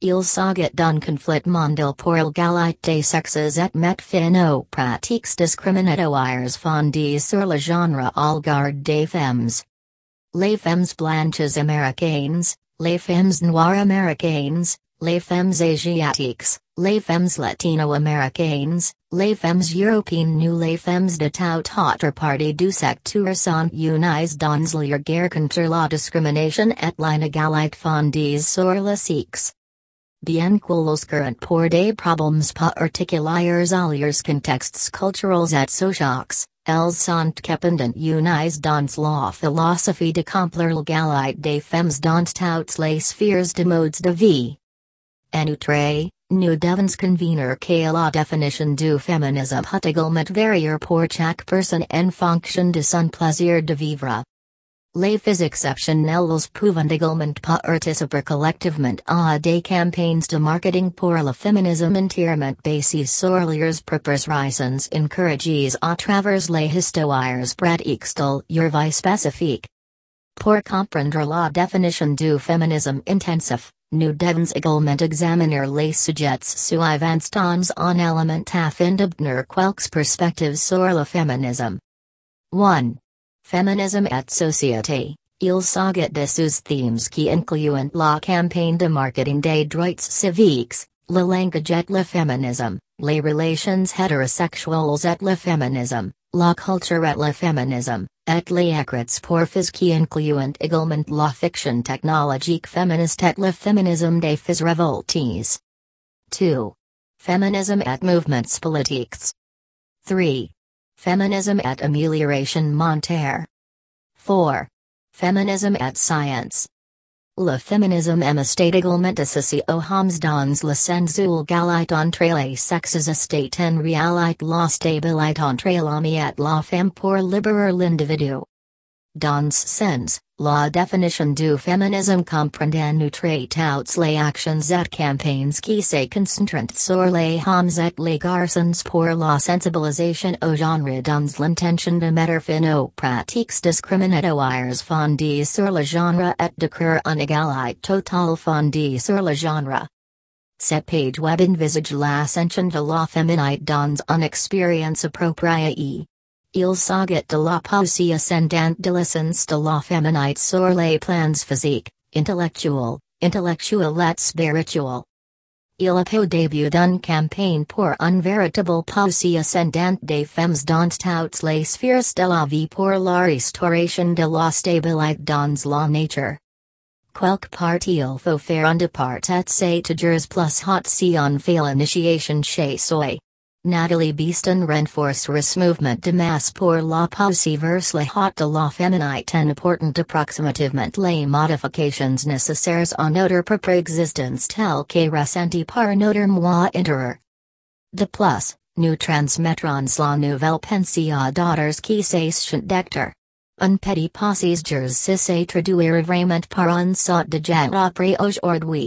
Il saget d'un conflit mondial pour l'égalité sexes et met fin aux pratiques discriminatoires fondées sur le genre au garde des femmes. Les femmes blanches américaines, les femmes noires américaines, les femmes asiatiques, les femmes latino-américaines, les femmes européennes ou les femmes de tout autre partie du secteur sont unies dans leur guerre contre la discrimination et l'inégalité fondée sur le sexe. Bien que los current pour des problèmes particuliers à leurs contextes culturels et sociaux, elles sont dépendant unies dans la philosophie d'accomplir l'égalité des femmes dans toutes les sphères de modes de vie. En outre, nous devons convenir que la définition du féminisme peut également varier pour chaque personne en fonction de son plaisir de vivre. Les exceptionnelles pouvant également participer collectivement à des campagnes de marketing pour le féminisme entièrement basées sur leurs propres raisons encouragées à travers les histoires pratiques de leur vie spécifique. Pour comprendre la définition du féminisme intensif, nous devons également examiner les sujets suivants dans un élément afin d'obtenir quelques perspectives sur le féminisme. 1. Féminisme et société. Il s'agit de sous themes qui incluent la campagne de marketing des droits civiques, le langage et le féminisme, les relations hétérosexuelles et le féminisme, la culture et le féminisme, et les écrits pour filles qui incluent également la fiction technologique féministe et le féminisme des filles révoltées. 2. Feminism et mouvements politiques. 3. Feminism at amélioration monetaire. 4. Feminism at science. Le féminisme est également associé aux hommes dans le sens où égalité entre les sexes estate en réalité la stabilité entre l'homme et la femme pour libérer l'individu. Dans ce sens, la définition du féminisme comprend en outre toutes les actions et campagnes qui se concentrent sur les hommes et les garçons pour la sensibilisation au genre dans l'intention de mettre fin aux pratiques discriminatoires fondées sur le genre et de créer une égalité totale fondée sur le genre. Cette page web envisage l'ascension de la féminité dans une expérience appropriée. Il s'agit de la pensée ascendante de l'essence de la féminité sur les plans physiques, intellectuel, intellectuel et spirituel. Il au début d'une campagne pour un véritable pensée ascendante des femmes dans toutes les sphères de la vie pour la restauration de la stabilité dans la nature. Quelque part il faut faire un départ et c'est plus hot si on fait l'initiation chez soi. Nathalie Beeston renforce mouvement de masse pour la pensée vers le hot de la féminité en apportant approximativement les modifications nécessaires à notre propre existence telles que ressenties par notre moi intérieur. De plus, nous transmettrons la nouvelle pensée à d'autres qui s'achètent d'acteurs. Un petit passage si se traduire vraiment par un sort de genre après aujourd'hui.